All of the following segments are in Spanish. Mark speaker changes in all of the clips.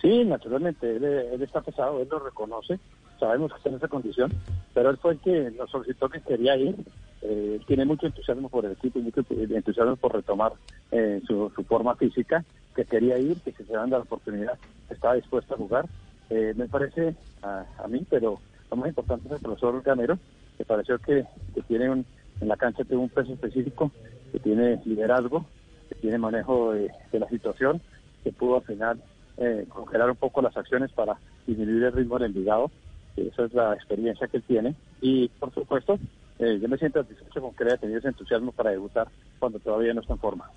Speaker 1: Sí, naturalmente, él, está pesado, él lo reconoce, sabemos que está en esa condición, pero él fue el que nos solicitó que quería ir, eh, tiene mucho entusiasmo por el equipo y mucho entusiasmo por retomar eh, su, forma física, que quería ir, que si se dan la oportunidad estaba dispuesto a jugar. Eh, me parece a, mí, pero lo más importante es el profesor Gamero, que pareció que, tiene un, en la cancha tiene un peso específico, que tiene liderazgo, que tiene manejo de, la situación, que pudo al final eh, congelar un poco las acciones para disminuir el ritmo del Envigado. Esa es la experiencia que él tiene. Y, por supuesto, eh, yo me siento satisfecho con que haya tenido ese entusiasmo para debutar cuando todavía no está en forma.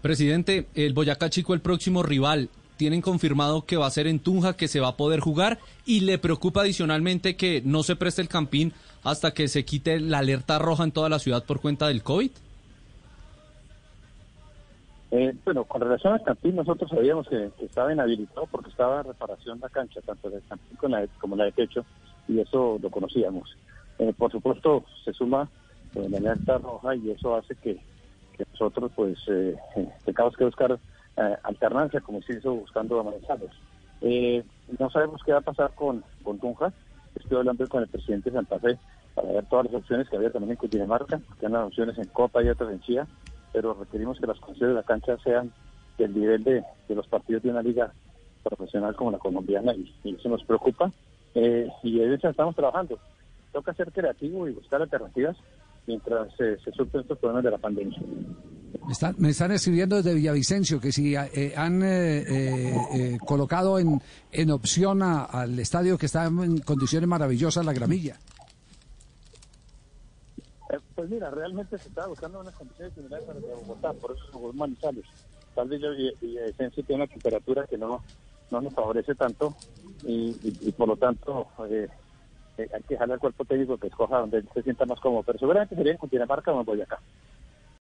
Speaker 2: Presidente, el Boyacá Chico, el próximo rival, tienen confirmado que va a ser en Tunja, que se va a poder jugar y le preocupa adicionalmente que no se preste el campín hasta que se quite la alerta roja en toda la ciudad por cuenta del COVID.
Speaker 1: Eh, bueno, con relación al campín, nosotros sabíamos que, estaba inhabilitado porque estaba reparación la cancha, tanto del campín como la de techo, y eso lo conocíamos. Eh, por supuesto, se suma eh, la alerta roja y eso hace que, nosotros pues eh, tengamos que buscar alternancia, como se hizo buscando a Eh, no sabemos qué va a pasar con, Tunja. Estoy hablando con el presidente de Santa Fe para ver todas las opciones que había también en Cundinamarca, que hay opciones en Copa y otras en Chía, pero requerimos que las condiciones de la cancha sean del nivel de, los partidos de una liga profesional como la colombiana y, eso nos preocupa. y en eso estamos trabajando toca ser creativo y buscar alternativas mientras se suplen estos problemas de la pandemia.
Speaker 3: Me están, escribiendo desde Villavicencio que si eh, han eh, eh, colocado en, en opción al estadio que está en condiciones maravillosas, la gramilla.
Speaker 1: Pues mira, realmente se está buscando unas condiciones similares a las de Bogotá, por eso son Manizales. Tal vez Villavicencio tiene una temperatura que no, no nos favorece tanto y, y por lo tanto hay que dejarle al cuerpo técnico que escoja donde se sienta más cómodo, pero seguramente sería en Cundinamarca o en Boyacá.